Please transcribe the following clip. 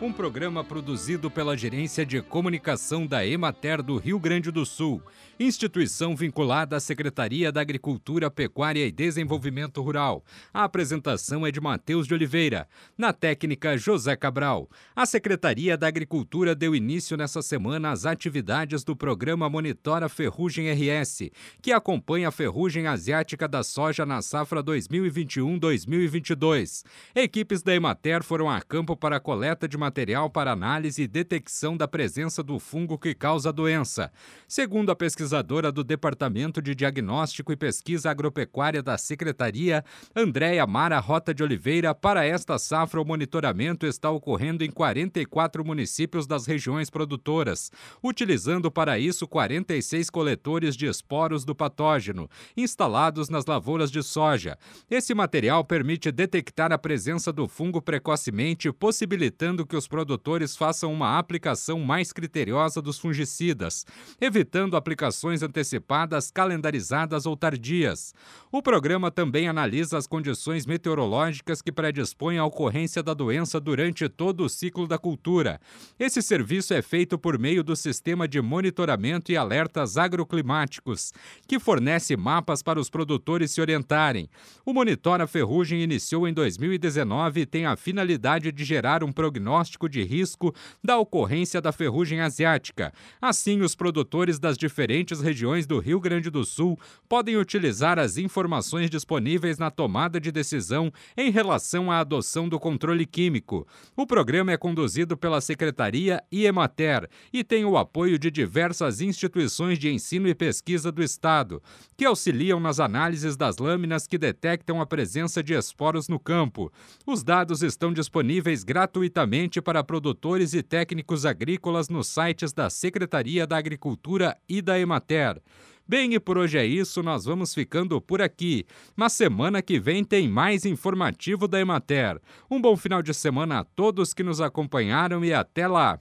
um programa produzido pela Gerência de Comunicação da Emater do Rio Grande do Sul, instituição vinculada à Secretaria da Agricultura, Pecuária e Desenvolvimento Rural. A apresentação é de Matheus de Oliveira, na técnica José Cabral. A Secretaria da Agricultura deu início nessa semana às atividades do programa Monitora Ferrugem RS, que acompanha a ferrugem asiática da soja na safra 2021-2022. Equipes da Emater foram a campo para a coleta de material para análise e detecção da presença do fungo que causa a doença. Segundo a pesquisadora do Departamento de Diagnóstico e Pesquisa Agropecuária da Secretaria, Andréia Mara Rota de Oliveira, para esta safra o monitoramento está ocorrendo em 44 municípios das regiões produtoras, utilizando para isso 46 coletores de esporos do patógeno, instalados nas lavouras de soja. Esse material permite detectar a presença do fungo precocemente, possibilitando que que os produtores façam uma aplicação mais criteriosa dos fungicidas, evitando aplicações antecipadas, calendarizadas ou tardias. O programa também analisa as condições meteorológicas que predispõem à ocorrência da doença durante todo o ciclo da cultura. Esse serviço é feito por meio do sistema de monitoramento e alertas agroclimáticos, que fornece mapas para os produtores se orientarem. O Monitora Ferrugem iniciou em 2019 e tem a finalidade de gerar um prognóstico diagnóstico de risco da ocorrência da ferrugem asiática. Assim, os produtores das diferentes regiões do Rio Grande do Sul podem utilizar as informações disponíveis na tomada de decisão em relação à adoção do controle químico. O programa é conduzido pela Secretaria IEMATER e tem o apoio de diversas instituições de ensino e pesquisa do Estado, que auxiliam nas análises das lâminas que detectam a presença de esporos no campo. Os dados estão disponíveis gratuitamente para produtores e técnicos agrícolas nos sites da Secretaria da Agricultura e da Emater. Bem, e por hoje é isso, nós vamos ficando por aqui. Mas semana que vem tem mais informativo da Emater. Um bom final de semana a todos que nos acompanharam e até lá!